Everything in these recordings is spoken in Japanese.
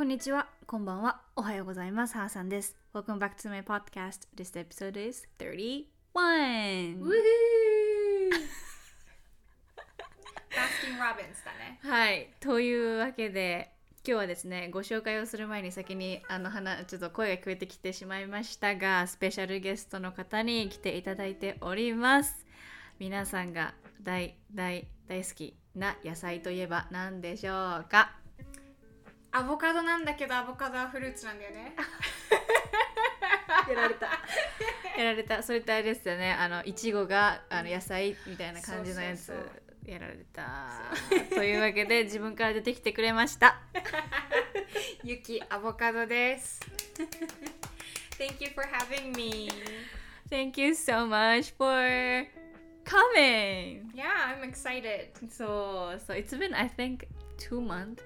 こんにちは、こんばんは、おはようございます。ハーさんです。Welcome back to my podcast. This episode is 31. ウーフーバスキン・ロビンスだね。はい、というわけで、今日はですね、ご紹介をする前に先にあの話ちょっと声が聞こえてきてしまいましたが、スペシャルゲストの方に来ていただいております。皆さんが大大大好きな野菜といえば何でしょうか？アボカドなんだけどアボカドはフルーツなんだよね。やられた やられたそれってあれですよねあのいちごがあの野菜みたいな感じのやつやられたというわけで自分から出てきてくれました ユキアボカドです。Thank you for having me. Thank you so much for coming Yeah, I'm excited. そうそう It's been I think two months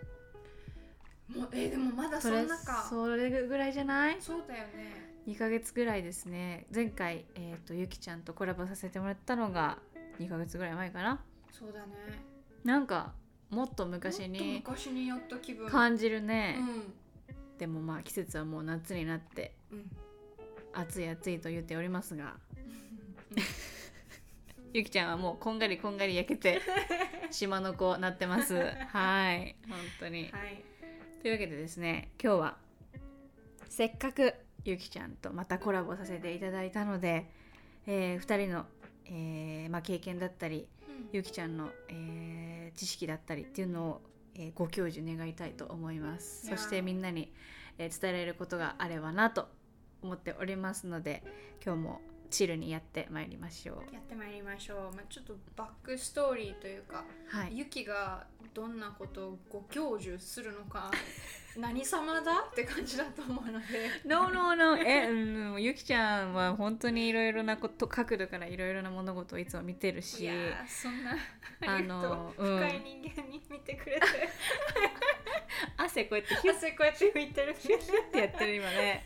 もうえでもまだそんなか。それぐらいじゃない？そうだよね。2ヶ月ぐらいですね前回、えー、とゆきちゃんとコラボさせてもらったのが2ヶ月ぐらい前かなそうだね。なんかもっと昔に昔にやった気分。感じるね、うん。でもまあ季節はもう夏になってうん。暑い暑いと言っておりますが ゆきちゃんはもうこんがりこんがり焼けて 島の子なってますはい本当にはい。というわけでですね今日はせっかくゆきちゃんとまたコラボさせていただいたので、え2人の、えーまあ、経験だったりゆきちゃんの、えー知識だったりっていうのを、えーご教授願いたいと思います。そしてみんなに、えー伝えられることがあればなと思っておりますので今日もチルにやってまいりましょうやってまいりましょう。まあちょっとバックストーリーというか。はいユキがどんなことをご教授するのか 何様だって感じだと思うので No, no, no. え、うん、ゆきちゃんは本当にいろいろなこと角度からいろいろな物事をいつも見てるいしやーそんなあのう、うん深い人間に見てくれて 汗こうやってヒュッ汗こうやって拭いてるってやってる今ね。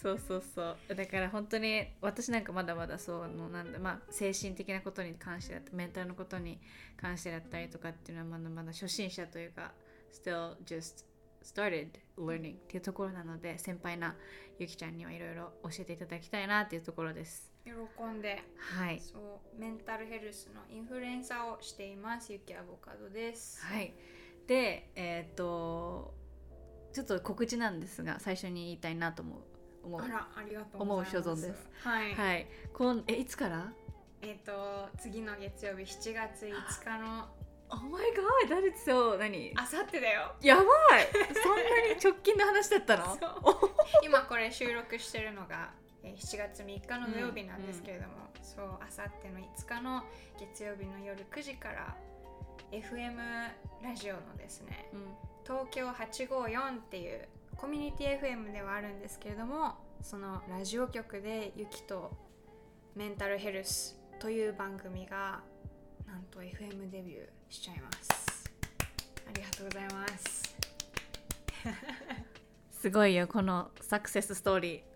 そうそうそう。だから本当に私なんかまだまだそうのなんだまあ精神的なことに関してだったメンタルのことに関してだったりとかっていうのはまだまだ初心者というか still just started learning っていうところなので先輩なゆきちゃんにはいろいろ教えていただきたいなっていうところです。喜んで。はい。そうメンタルヘルスのインフルエンサーをしていますユキアボカドです。はいでえっ、とちょっと告知なんですが最初に言いたいなと思う思うあらありがとうございます。思う所存です。はい、はい。こんえいつから？えっ、と次の月曜日7月5日の。Oh my god, that is so 何？あさってだよ。やばい。そんなに直近の話だったの？そう。今これ収録してるのがえー7月3日の土曜日なんですけれども、そうあさっての5日の月曜日の夜9時から FM ラジオのですねうん。東京854っていうコミュニティ FM ではあるんですけれどもそのラジオ局でゆきとメンタルヘルスという番組がなんと FM デビューしちゃいます。ありがとうございます。すごいよこのサクセスストーリー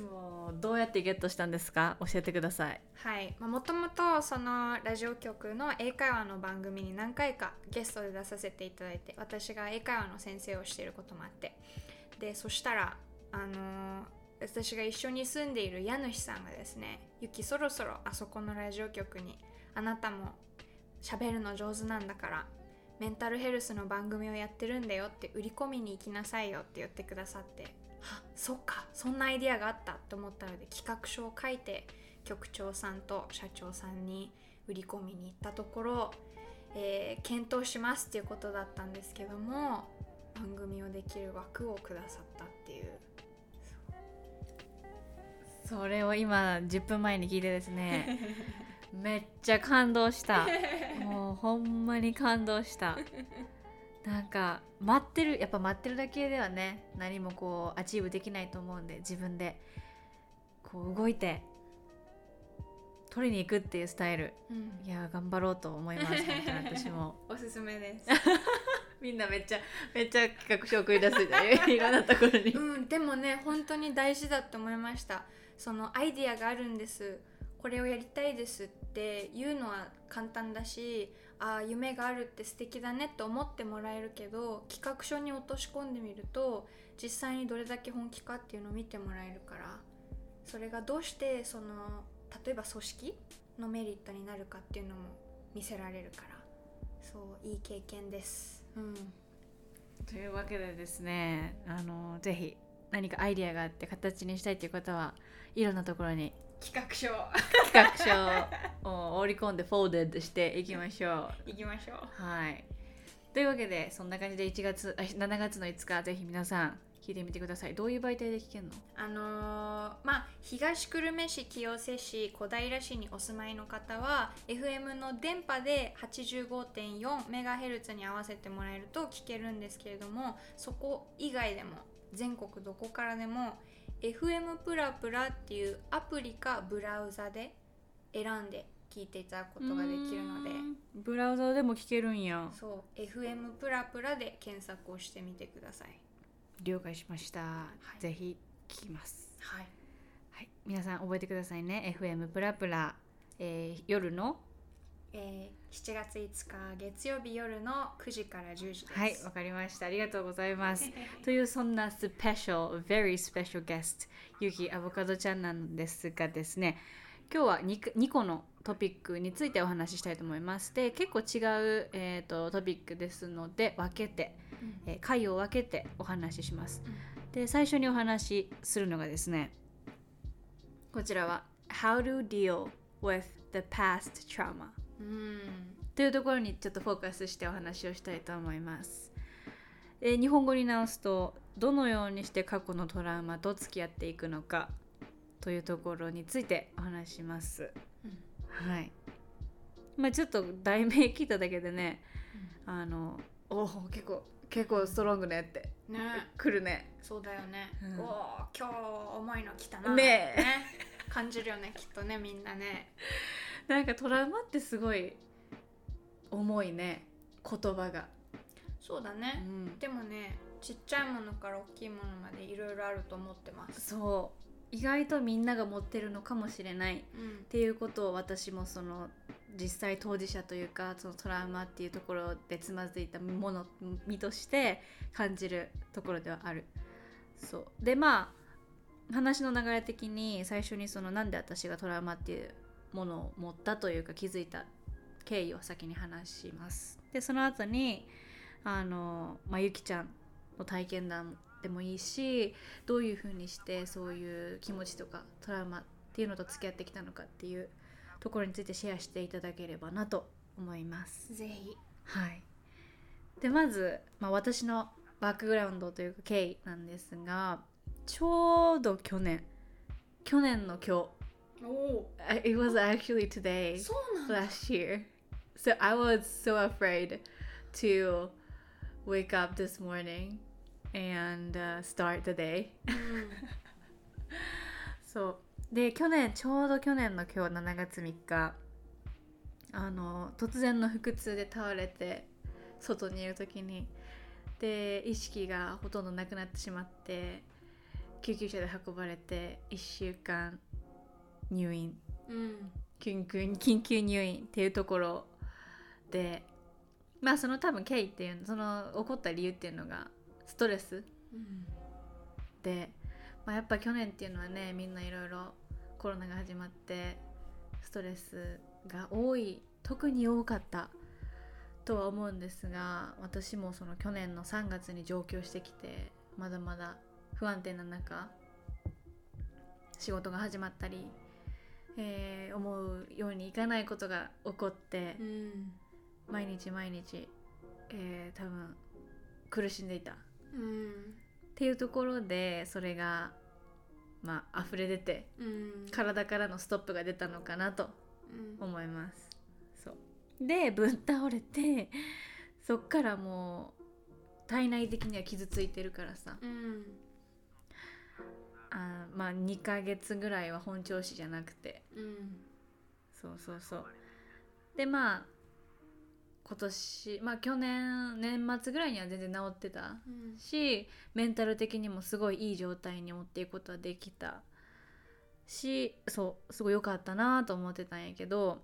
もうどうやってゲットしたんですか？教えてください。はい。もともとそのラジオ局の英会話の番組に何回かゲストで出させていただいて私が英会話の先生をしていることもあって。でそしたらあのー私が一緒に住んでいる家主さんがですね「ゆきそろそろあそこのラジオ局にあなたも喋るの上手なんだからメンタルヘルスの番組をやってるんだよって売り込みに行きなさいよって言ってくださって。あそっかそんなアイディアがあったと思ったので企画書を書いて局長さんと社長さんに売り込みに行ったところ、えー検討しますっていうことだったんですけども番組をできる枠をくださったっていう。それを今10分前に聞いてですね めっちゃ感動した。もうほんまに感動したなんか待ってるやっぱ待ってるだけではね何もこう achieve できないと思うんで自分でこう動いて取りに行くっていうスタイル。いや頑張ろうと思います私も。おすすめです、みんなめっちゃめっちゃ企画書送り出す いろんなところに。うん、でもね本当に大事だと思いました。そのアイディアがあるんですこれをやりたいですって言うのは簡単だしああ夢があるって素敵だねって思ってもらえるけど企画書に落とし込んでみると実際にどれだけ本気かっていうのを見てもらえるからそれがどうしてその例えば組織のメリットになるかっていうのも見せられるからそういい経験です。うんというわけでですねあのぜひ何かアイディアがあって形にしたいという方はいろんなところに企画書。企画書を織り込んでフォーデッドしていきましょいきましょう。うはい。というわけでそんな感じで1月あ7月の5日ぜひ皆さん聞いてみてください。どういう媒体で聞けるの？あのーまあ東久留米市清瀬市小平市にお住まいの方は FM の電波で 85.4MHz に合わせてもらえると聞けるんですけれどもそこ以外でも全国どこからでも FM プラプラっていうアプリかブラウザで選んで聞いていただくことができるので。ブラウザでも聞けるんや。そう FM プラプラで検索をしてみてください。了解しました、い。ぜひ聞きます。はい。はい。皆さん覚えてくださいね。FM プラプラ、えー夜のえー7月5日月曜日夜の9時から10時です。はいわかりました。ありがとうございます。というそんなスペシャル very special guest ゆきアボカドちゃんなんですがですね今日は 2, 2個のトピックについてお話ししたいと思いますで結構違う、えー、とトピックですので分けて、うん。えー回を分けてお話しします。うん。で最初にお話しするのがですねこちらは How to deal with the past trauma うんというところにちょっとフォーカスしてお話をしたいと思います。えー日本語に直すとどのようにして過去のトラウマと付き合っていくのかというところについてお話しします。はい。まあちょっと題名聞いただけでね、あのおお結構結構ストロングねってね来るね。そうだよね。うんおお今日重いの来たな。ねえ感じるよねきっとねみんなね。なんかトラウマってすごい重いね言葉が。うそうだね。ん、でもねちっちゃいものから大きいものまでいろいろあると思ってます。そう意外とみんなが持ってるのかもしれない。うんっていうことを私もその実際当事者というかそのトラウマっていうところでつまずいたもの身として感じるところではある。そうでまあ話の流れ的に最初にそのなんで私がトラウマっていうものを持ったというか気づいた経緯を先に話します。でその後にあの、まあ、ゆきちゃんの体験談でもいいしどういうふうにしてそういう気持ちとかトラウマっていうのと付き合ってきたのかっていうところについてシェアしていただければなと思います。ぜひ。はい、でまず、まあ、私のバックグラウンドというか経緯なんですがちょうど去年去年の今おお。日 It was actually today last year so I was so afraid to wake up this morning and、uh, start the day うんそうで去年ちょうど去年の今日7月3日あの突然の腹痛で倒れて外にいる時にで意識がほとんどなくなってしまって救急車で運ばれて1週間入院。うん。緊急緊急入院っていうところで。まあその多分経緯っていうその起こった理由っていうのがストレス。うん。で、まあ、やっぱ去年っていうのはねみんないろいろコロナが始まってストレスが多い特に多かったとは思うんですが私もその去年の3月に上京してきてまだまだ不安定な中仕事が始まったり、えー思うようにいかないことが起こってうん。毎日毎日、えー多分苦しんでいた。うん。っていうところでそれがまあ溢れ出てうん。体からのストップが出たのかなとうん。思います。そう。でぶっ倒れてそっからもう体内的には傷ついてるからさ。うんあーまあ2ヶ月ぐらいは本調子じゃなくて。うん。そうそうそう。でまあ今年まあ去年年末ぐらいには全然治ってたうん。しメンタル的にもすごいいい状態に持っていくことはできたしそうすごい良かったなと思ってたんやけど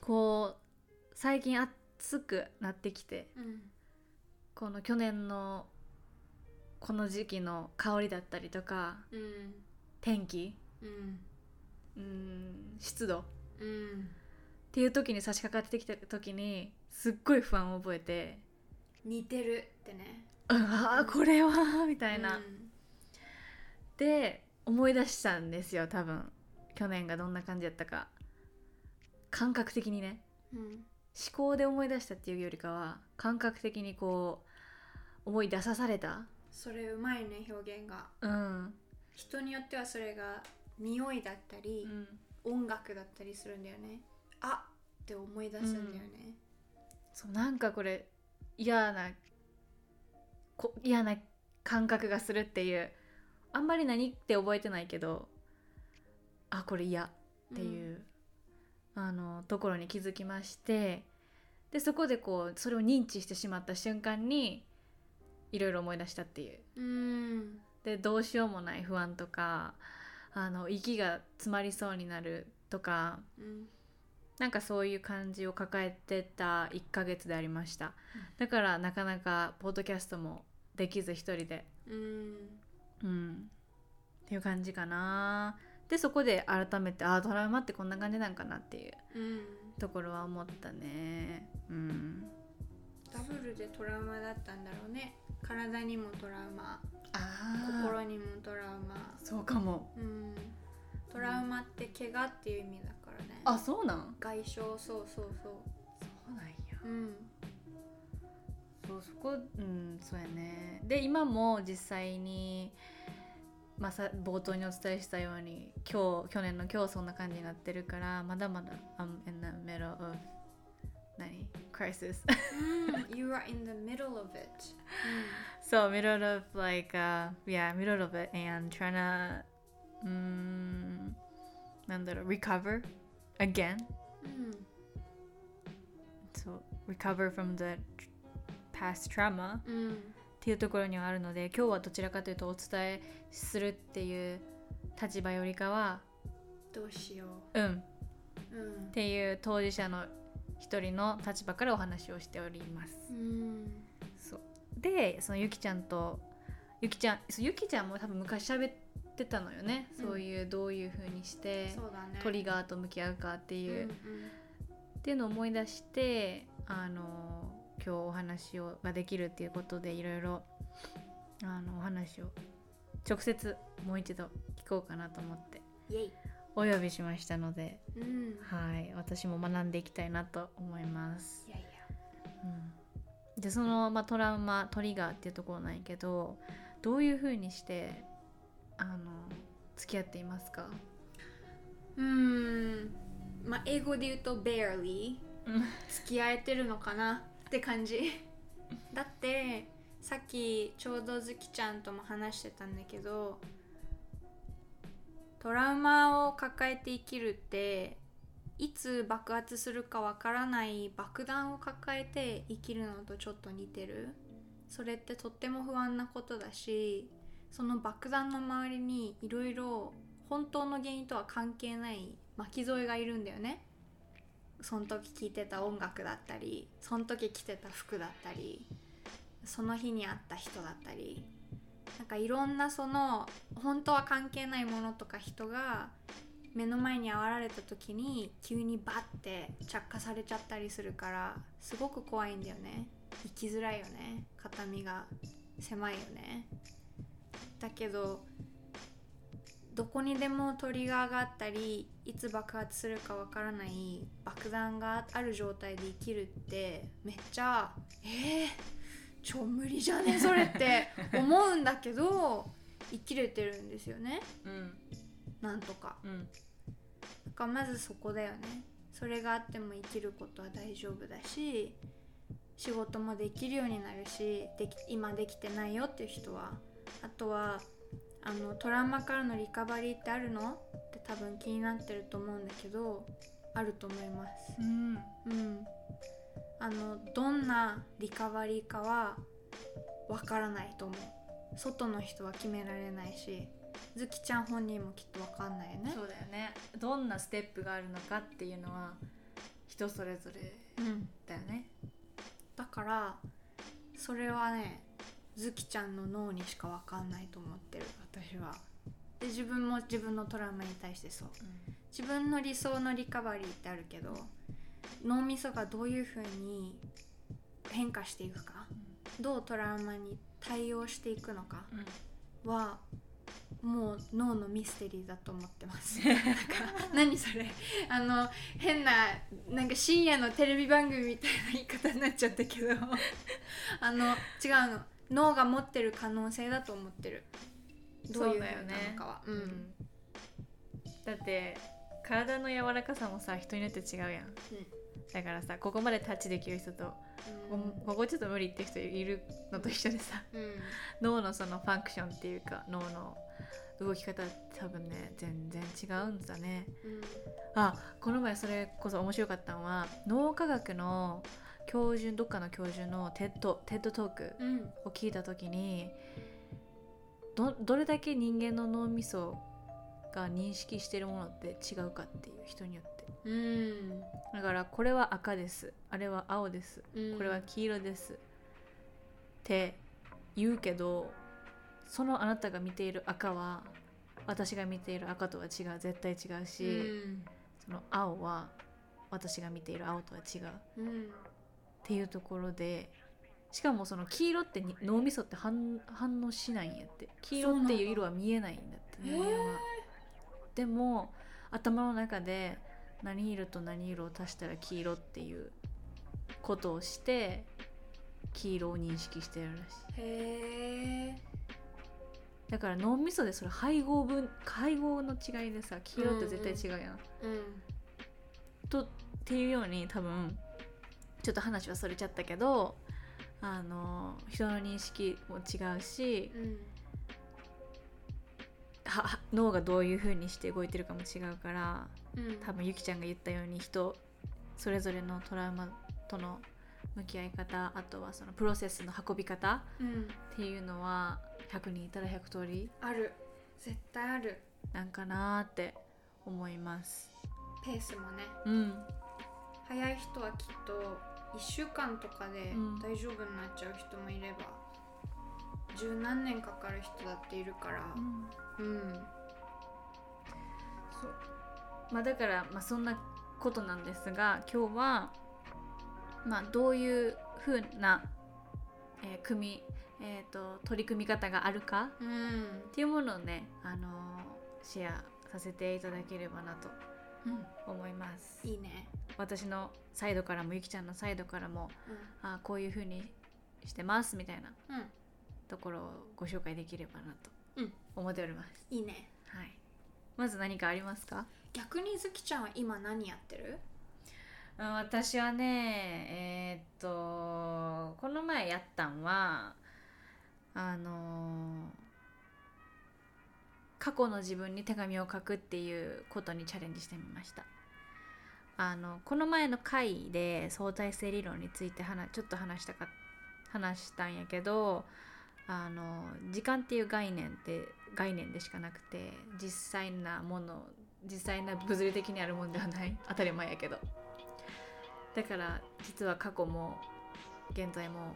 こう最近暑くなってきてうん。この去年のこの時期の香りだったりとかうん天気？うんうん湿度？うんっていう時に差し掛かってきた時にすっごい不安を覚えて似てるってね「ああこれは」みたいな、うん。で思い出したんですよ多分。去年がどんな感じだったか。感覚的にね。うん。思考で思い出したっていうよりかは感覚的にこう思い出さされたそれうまいね表現が。うん、人によってはそれが匂いだったり、音楽だったりするんだよね。あって思い出すんだよね、そうなんかこれ嫌なこ嫌な感覚がするっていう。あんまり何って覚えてないけどあこれ嫌っていう、あのところに気づきましてでそこでこうそれを認知してしまった瞬間にいろいろ思い出したっていう。うん。でどうしようもない不安とかあの息が詰まりそうになるとかうん。なんかそういう感じを抱えてた1ヶ月でありました、だからなかなかポッドキャストもできず一人で。うん。うん。っていう感じかな。でそこで改めてああトラウマってこんな感じなんかなっていう。うん。ところは思ったね。うん。ダブルでトラウマだったんだろうね体にもトラウマあ心にもトラウマ。そうかも。うん。トラウマって怪我っていう意味だからね。あそうなん？外傷そうそうそう。そうなんや。うん。そうそこうんそうやね。で今も実際にまあ、さ冒頭にお伝えしたように今日去年の今日そんな感じになってるからまだまだ I'm in the middle of 何 crisis うん You are in the middle of it so middle of like uh yeah middle of it and trying to うんなんだろう recover again うん、so recover from the past trauma うんっていうところにはあるので今日はどちらかというとお伝えするっていう立場よりかはどうしようんっううんていう当事者の一人の立場からお話をしております。うん。そう。でそのゆきちゃんとゆきちゃんそうゆきちゃんも多分昔喋ってたのよね、うん。そういうどういう風にしてトリガーと向き合うかってう。んいう、っていうのを思い出してあの今日お話をができるっていうことでいろいろあのお話を直接もう一度聞こうかなと思って。イエイお呼びしましたので、うん。はい、私も学んでいきたいなと思います。いやいや。うん、でその、まあ、トラウマトリガーっていうところなんやけどどういうふうにしてあの付き合っていますか？うん。まあ英語で言うと barely うん。付き合えてるのかな？って感じ。だってさっきちょうどずきちゃんとも話してたんだけどトラウマを抱えて生きるっていつ爆発するかわからない爆弾を抱えて生きるのとちょっと似てる。それってとっても不安なことだしその爆弾の周りにいろいろ本当の原因とは関係ない巻き添えがいるんだよね。その時聴いてた音楽だったりその時着てた服だったりその日に会った人だったり。なんかいろんなその本当は関係ないものとか人が目の前に現れた時に急にバッて着火されちゃったりするからすごく怖いんだよね。生きづらいよね。肩身が。狭いよね。だけどどこにでもトリガーがあったりいつ爆発するかわからない爆弾がある状態で生きるってめっちゃえー、超無理じゃねそれって思うんだけど生きれてるんですよね。うん。なんとか。うん。だからまずそこだよね。それがあっても生きることは大丈夫だし仕事もできるようになるしでき今できてないよっていう人はあとはあのトラウマからのリカバリーってあるの？って多分気になってると思うんだけどあると思います。うん。うんあのどんなリカバリーかはわからないと思う。外の人は決められないしズキちゃん本人もきっとわかんないよね。そうだよね。どんなステップがあるのかっていうのは人それぞれうんだよね。だからそれはねズキちゃんの脳にしかわかんないと思ってる私は。で自分も自分のトラウマに対してそう。自分の理想のリカバリーってあるけど脳みそがどういうふうに変化していくかどうトラウマに対応していくのかうん。はもう脳のミステリーだと思ってます。なんか何それ？あの変ななんか深夜のテレビ番組みたいな言い方になっちゃったけど。あの違うの。脳が持ってる可能性だと思ってる。どういうのかは。う,、うん。だって体の柔らかさもさ人によって違うやんだからさここまでタッチできる人とここここちょっと無理って人いるのと一緒でさうん。うん脳のそのファンクションっていうか脳の動き方多分ね全然違うんだね。あこの前それこそ面白かったのは脳科学の教授どっかの教授のテッドテッドトークうん。を聞いた時にどどれだけ人間の脳みそが認識してるものって違うかっていう人によってうん。だからこれは赤です。あれは青です。うん。これは黄色です。って言うけどそのあなたが見ている赤は私が見ている赤とは違う。絶対違うし、うん。その青は私が見ている青とは違う。っうん。ていうところでしかもその黄色ってに脳みそって反反応しないんやって。黄色っていう色は見えないんだって人間は。でも頭の中で何色と何色を足したら黄色っていうことをして黄色を認識してるらしい。へえだから脳みそでそれ配合分配合の違いでさ黄色って絶対違うやん、うんとっていうように多分ちょっと話はそれちゃったけどあの人の認識も違うしうん。はは脳がどういう風にして動いてるかも違うからうん。多分ゆきちゃんが言ったように人それぞれのトラウマとの向き合い方あとはそのプロセスの運び方うん。っていうのは100人いたら100通りある。絶対ある。なんかなーって思います。ペースもね。うん、早い人はきっと1週間とかでうん。大丈夫になっちゃう人もいれば、十何年かかる人だっているから。うん。そうまあだから、まあ、そんなことなんですが今日は、まあ、どういうふうな、えー組み、えー、と取り組み方があるかうん。っていうものをね、あのーシェアさせていただければなと思います。いいね。私のサイドからもゆきちゃんのサイドからもうあーこういうふうにしてますみたいなんうん。ところをご紹介できればなとうん。思っております。いいね。はい、まず何かありますか？逆にずきちゃんは今何やってる？私はねえーっとこの前やったんはあのー過去の自分に手紙を書くっていうことにチャレンジしてみました。あのこの前の回で相対性理論について話ちょっと話したか話したんやけどあの時間っていう概念って概念でしかなくて実際なもの実際な物理的にあるものではない。当たり前やけど。だから実は過去も現在も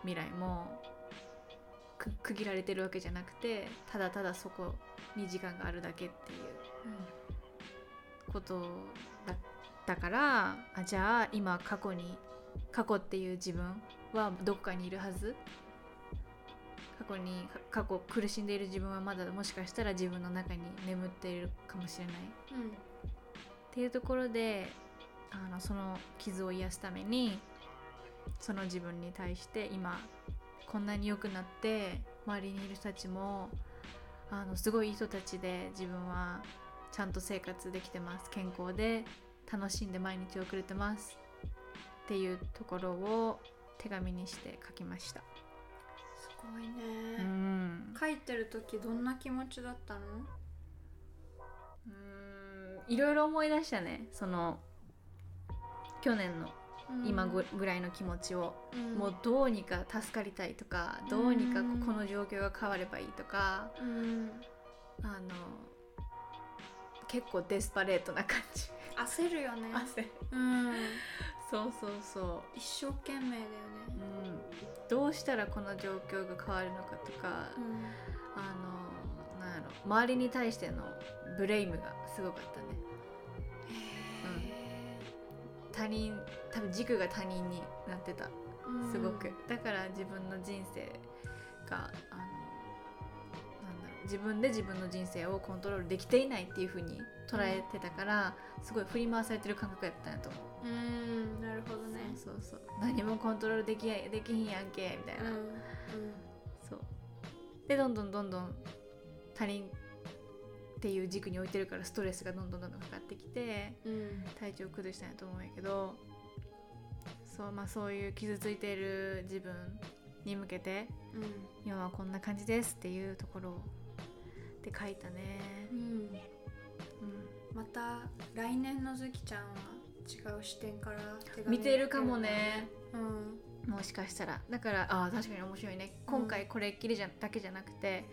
未来も区切られてるわけじゃなくてただただそこに時間があるだけっていうことだったからあじゃあ今過去に過去っていう自分はどこかにいるはず過去にか過去苦しんでいる自分はまだもしかしたら自分の中に眠っているかもしれない。うん。っていうところであのその傷を癒すためにその自分に対して今こんなに良くなって周りにいる人たちもあのすごいいい人たちで自分はちゃんと生活できてます。健康で楽しんで毎日を送れてます。っていうところを手紙にして書きました。すごいね、うん。書いてる時どんな気持ちだったの？うん。いろいろ思い出したね。その去年の今ぐぐらいの気持ちを、うん。もうどうにか助かりたいとかどうにかここの状況が変わればいいとかうん。あの結構デスパレートな感じ焦るよね。汗うん。そうそうそ一生懸命だよう、ね。うん、どうしたらこの状況が変わるのかとか、うん。あのなんやろ。周りに対してのブレイムがすごかったね。へ他人多分軸が他人になってた。ーすごく、うん。だから自分の人生があの自分で自分の人生をコントロールできていないっていう風に捉えてたから、すごい振り回されてる感覚やったんやと思う、うんなるほどね。そうそう。何もコントロールできやできひんやんけみたいな、うんそう。でどんどんどんどん他人っていう軸に置いてるからストレスがどんどんどんどんかかってきてうん。うん体調崩したんやと思うんやけどそう,、まあ、そういう傷ついている自分に向けてうん。今はこんな感じですっていうところで書いたね。う、ん。うん、また来年のずきちゃんは違う視点から手紙見てるかもね。うん。もしかしたら。だからああ確かに面白いね。今回これっきりじゃだけじゃなくて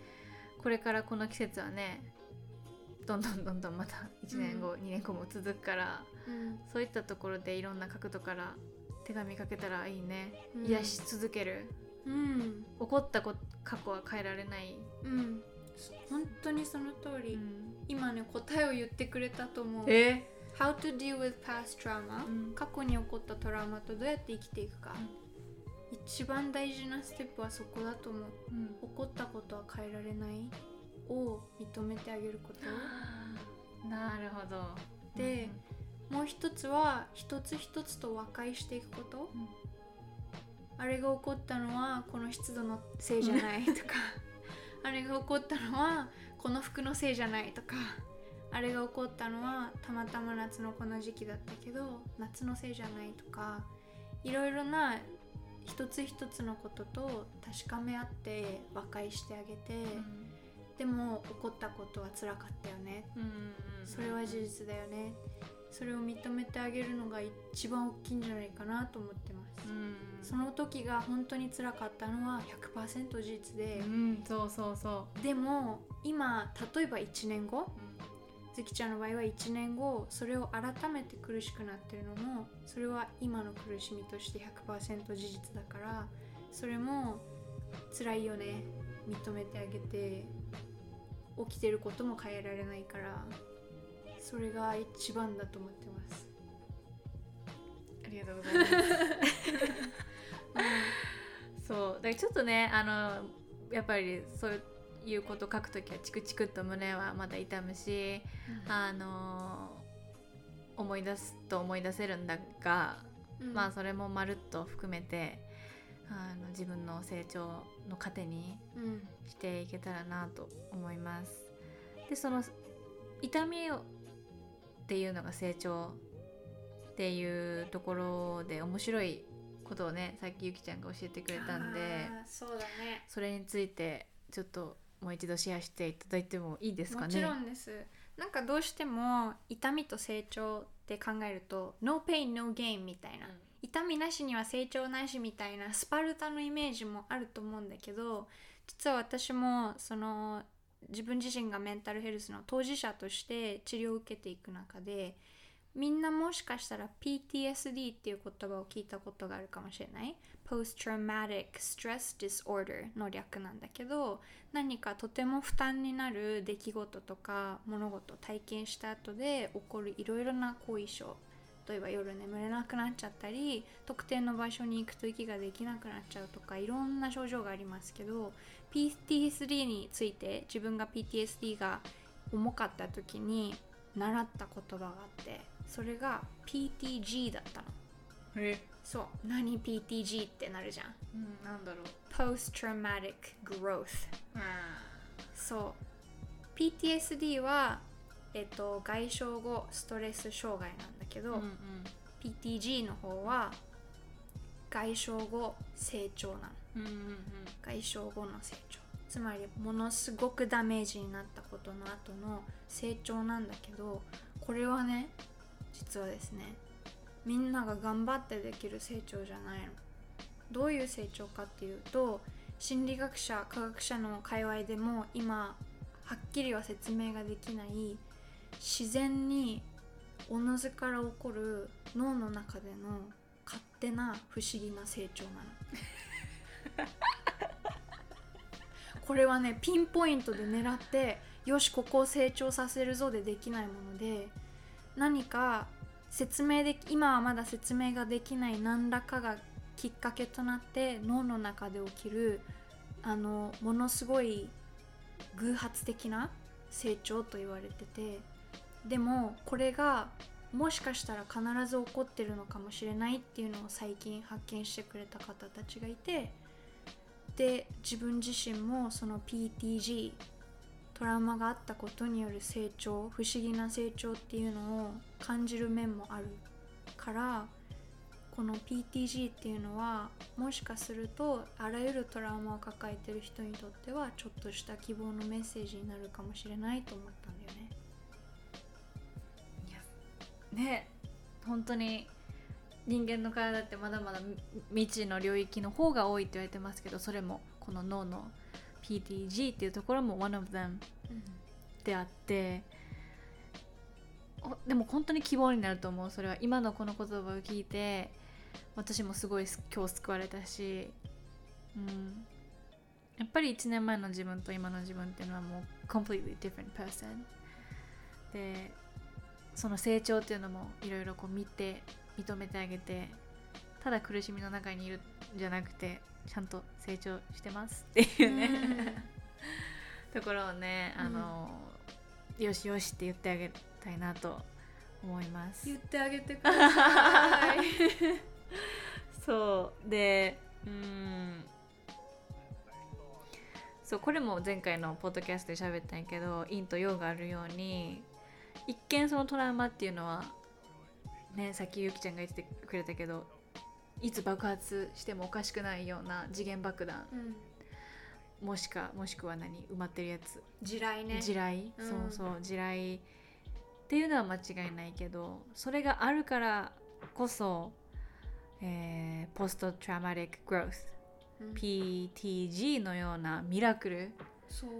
これからこの季節はねどんどんどんどんまた1年後、2年後も続くからうん。そういったところでいろんな角度から手紙かけたらいいね、うん。癒し続ける。うん。起こったこ過去は変えられない、うん本当にその通り、今ね答えを言ってくれたと思う。え？How to deal with past trauma、うん。過去に起こったトラウマとどうやって生きていくか、一番大事なステップはそこだと思う。うん。起こったことは変えられない？を認めてあげること。なるほど。でもう一つは一つ一つと和解していくこと、うん。あれが起こったのはこの湿度のせいじゃないとか あれが起こったのはこの服のせいじゃないとかあれが起こったのはたまたま夏のこの時期だったけど夏のせいじゃないとかいろいろな一つ一つのことと確かめ合って和解してあげて、うん。でも起こったことは辛かったよね。うんそれは事実だよね。それを認めてあげるのが一番大きいんじゃないかなと思ってます、うんその時が本当に辛かったのは100%事実で。う、んそうそうそでも今例えば1年後う、ずきちゃんの場合は1年後それを改めて苦しくなってるのもそれは今の苦しみとして100%事実だからそれも辛いよね認めてあげて起きてることも変えられないからそれが一番だと思ってます。ありがとうございます そう。だからちょっとねあのやっぱりそういうこと書くときはチクチクっと胸はまだ痛むしあの思い出すと思い出せるんだが、うん。まあそれもまるっと含めてあの自分の成長の糧にうん。していけたらなと思います。でその痛みをっていうのが成長っていうところで面白いことをねさっきゆきちゃんが教えてくれたんでそうだね。それについてちょっともう一度シェアしていただいてもいいですかね？もちろんです。なんかどうしても痛みと成長って考えると No pain no gain みたいな、痛みなしには成長なしみたいなスパルタのイメージもあると思うんだけど実は私もその自分自身がメンタルヘルスの当事者として治療を受けていく中でみんなもしかしたら PTSD っていう言葉を聞いたことがあるかもしれない。Post Traumatic Stress Disorder の略なんだけど何かとても負担になる出来事とか物事を体験した後で起こるいろいろな後遺症。例えば夜眠れなくなっちゃったり特定の場所に行くと息ができなくなっちゃうとかいろんな症状がありますけど PTSD について自分が PTSD が重かった時に習った言葉があってそれが PTG だったの。え、そう。何 PTG ってなるじゃん。うん、なんだろう。Post Traumatic Growth そう。PTSD は、えっと、外傷後ストレス障害なんだけど、うんうん。PTG の方は外傷後成長なの。うんうんうん。外傷後の成長。つまりものすごくダメージになったことの後の成長なんだけどこれはね実はですねみんなが頑張ってできる成長じゃないの。どういう成長かっていうと心理学者科学者の界隈でも今はっきりは説明ができない自然におのずから起こる脳の中での勝手な不思議な成長なの。これはねピンポイントで狙ってよしここを成長させるぞでできないもので何か説明で今はまだ説明ができない何らかがきっかけとなって脳の中で起きるあのものすごい偶発的な成長と言われててでもこれがもしかしたら必ず起こってるのかもしれないっていうのを最近発見してくれた方たちがいてで自分自身もその PTG トラウマがあったことによる成長不思議な成長っていうのを感じる面もあるからこの PTG っていうのはもしかするとあらゆるトラウマを抱えてる人にとってはちょっとした希望のメッセージになるかもしれないと思ったんだよね。ね本当に人間の体ってまだまだ未知の領域の方が多いって言われてますけどそれもこの脳の PTG っていうところも one of them であっておでも本当に希望になると思う。それは今のこの言葉を聞いて私もすごいす今日救われたし、うん、やっぱり1年前の自分と今の自分っていうのはもう completely different person でその成長っていうのもいろいろこう見て認めてあげてただ苦しみの中にいるんじゃなくてちゃんと成長してますっていうね、ところをねあの、よしよしって言ってあげたいなと思います。言ってあげてください。そう。でうん。そうこれも前回のポッドキャストで喋ったんやけど陰と陽があるように一見そのトラウマっていうのはねさっきゆきちゃんが言ってくれたけどいつ爆発してもおかしくないような次元爆弾。うん。もしかもしくは何？埋まってるやつ。地雷ね。地雷、うん。そうそう。地雷っていうのは間違いないけどそれがあるからこそ、えー、ポストトラウマティック・グロース。うん。PTG のようなミラクル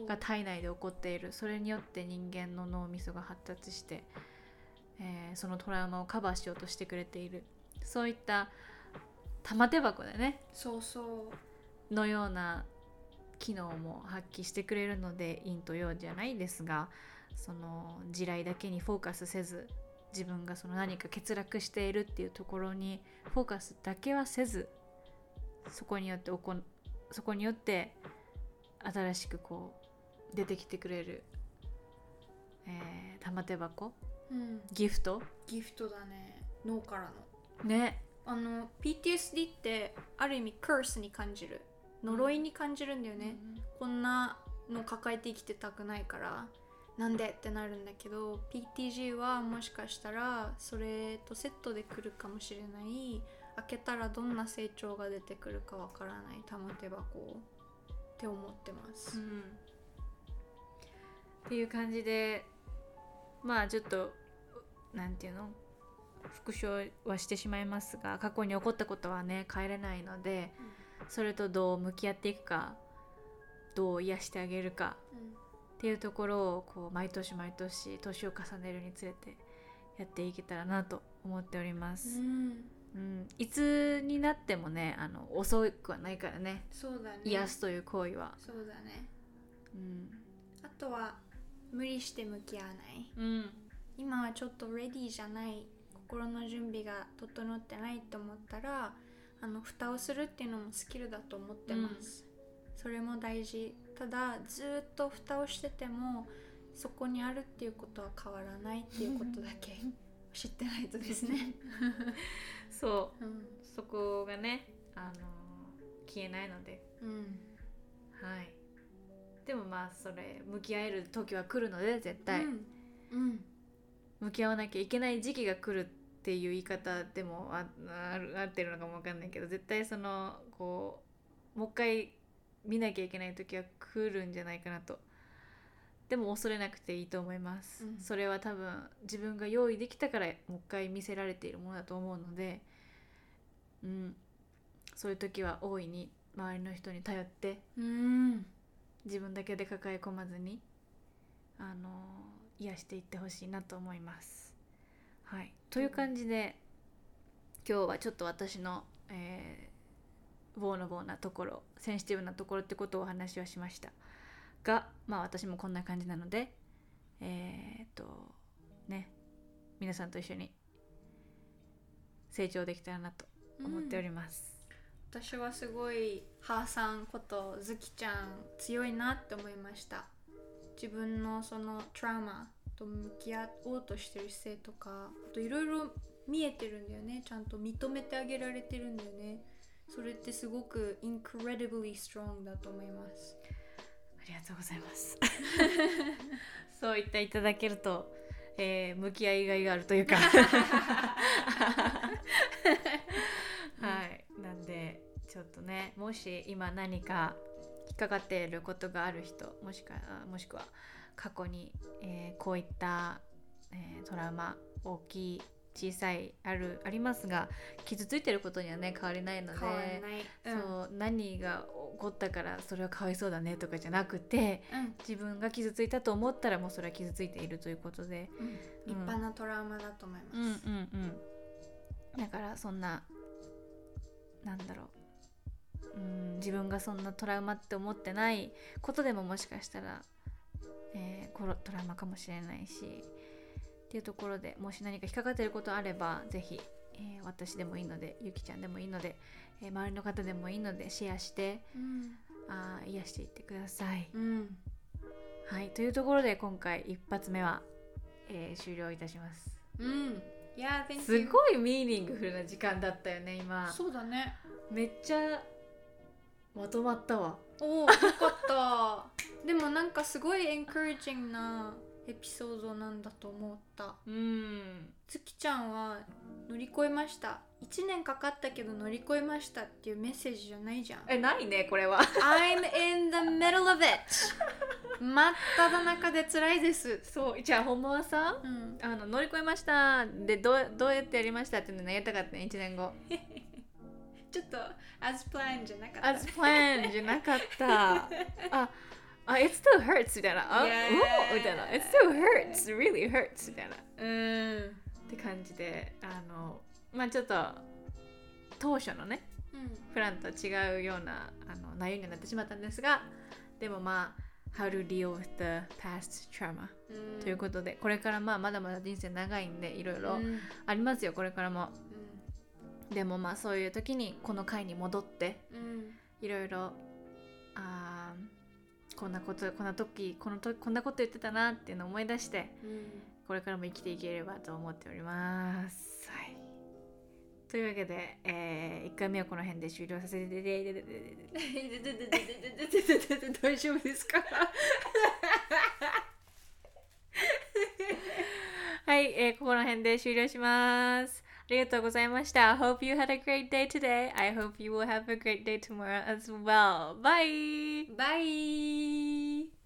が体内で起こっている。それによって人間の脳みそが発達して、えーそのトラウマをカバーしようとしてくれている。そういった玉手箱でね。そうそう。のような機能も発揮してくれるので陰と陽じゃないですがその地雷だけにフォーカスせず自分がその何か欠落しているっていうところにフォーカスだけはせずそこによっておこそこによって新しくこう出てきてくれる、えー玉手箱？うん。ギフト？ギフトだね。脳からの。ねあの PTSD ってある意味カースに感じる。呪いに感じるんだよね、こんなの抱えて生きてたくないから。なんでってなるんだけど PTG はもしかしたらそれとセットで来るかもしれない。開けたらどんな成長が出てくるかわからない。玉手箱って思ってます、うん。っていう感じでまあちょっとなんていうの？復唱はしてしまいますが過去に起こったことはね変えれないのでそれとどう向き合っていくかどう癒してあげるかっていうところをこう毎年毎年年を重ねるにつれてやっていけたらなと思っております、うん。うん、いつになってもねあの遅くはないからね。そうだね。癒すという行為は、そうだね。うん。あとは無理して向き合わない。うん、今はちょっとレディーじゃない心の準備が整ってないと思ったらあの蓋をするっていうのもスキルだと思ってます、それも大事。ただずーっと蓋をしててもそこにあるっていうことは変わらないっていうことだけ知ってないとですね、そう。うん。そこがねあの消えないので。うん、はい。でもまあそれ向き合える時は来るので絶対、うん。うん。向き合わなきゃいけない時期が来るっていう言い方でもあある合ってるのかもわかんないけど絶対そのこうもう一回見なきゃいけない時は来るんじゃないかなと。でも恐れなくていいと思います、うん。それは多分自分が用意できたからもう一回見せられているものだと思うのでうん。そういう時は大いに周りの人に頼ってうん。自分だけで抱え込まずにあの癒していってほしいなと思います。はい、という感じで今日はちょっと私の、えー、ボーノボーなところセンシティブなところってことをお話をしました。がまあ私もこんな感じなのでえーっとね皆さんと一緒に成長できたらなと思っております。私はすごい母さんことズキちゃん強いなって思いました。自分のそのトラウマと向き合おうとしてる姿勢とかあといろいろ見えてるんだよねちゃんと認めてあげられてるんだよねそれってすごく incredibly strong だと思いますありがとうございます。そう言っていただけると、えー向き合いがいがあるというか。はい、なんでちょっとねもし今何か引っかかっていることがある人もしくはもしくは過去に、えーこういった、えートラウマ大きい小さいあるありますが傷ついてることにはね変わりないのでそう何が起こったからそれはかわいそうだねとかじゃなくてうん。自分が傷ついたと思ったらもうそれは傷ついているということで、うん。立派なトラウマだと思います、うんうんうん。だからそんななんだろう。うん自分がそんなトラウマって思ってないことでももしかしたら、えートラウマかもしれないしっていうところでもし何か引っかかっていることあればぜひ、えー私でもいいのでゆきちゃんでもいいので、えー周りの方でもいいのでシェアしてうん。あー癒していってください。うん。はいというところで今回一発目は、えー終了いたします。うん。いやすごいミーニングフルな時間だったよね今。そうだね。めっちゃまとまったわ。おおよかったでもなんかすごいエンカレッジングなエピソードなんだと思った。うん。月ちゃんは乗り越えました。1年かかったけど乗り越えましたっていうメッセージじゃないじゃん。えないねこれは。I'm in the middle of it. 真っ只中で辛いです。そうじゃあほんまはさうん。あの乗り越えました。でどうどうやってやりましたっていうのやりたかったね1年後。ちょっと as planned じゃなかった。As planned じゃなかった。ああ it still hurts みたいな。あ、Yeah. おみたいな。It still hurts. Really hurts みたいな。うん。って感じであのまあちょっと当初のねプランとは違うようなあの内容にはなってしまったんですがでもまあ How to deal with the past trauma、うん。ということでこれからまあまだまだ人生長いんでいろいろうん。ありますよこれからも。うでもまあそういう時にこの回に戻っていろいろあーこんなことこんな時このとこんなこと言ってたなっていうのを思い出してうんこれからも生きていければと思っております。はい、というわけで、え1回目はこの辺で終了させて大丈夫ですかはい、えーここの辺で終了します。ありがとうございました。Hope you had a great day today. I hope you will have a great day tomorrow as well. Bye! バイ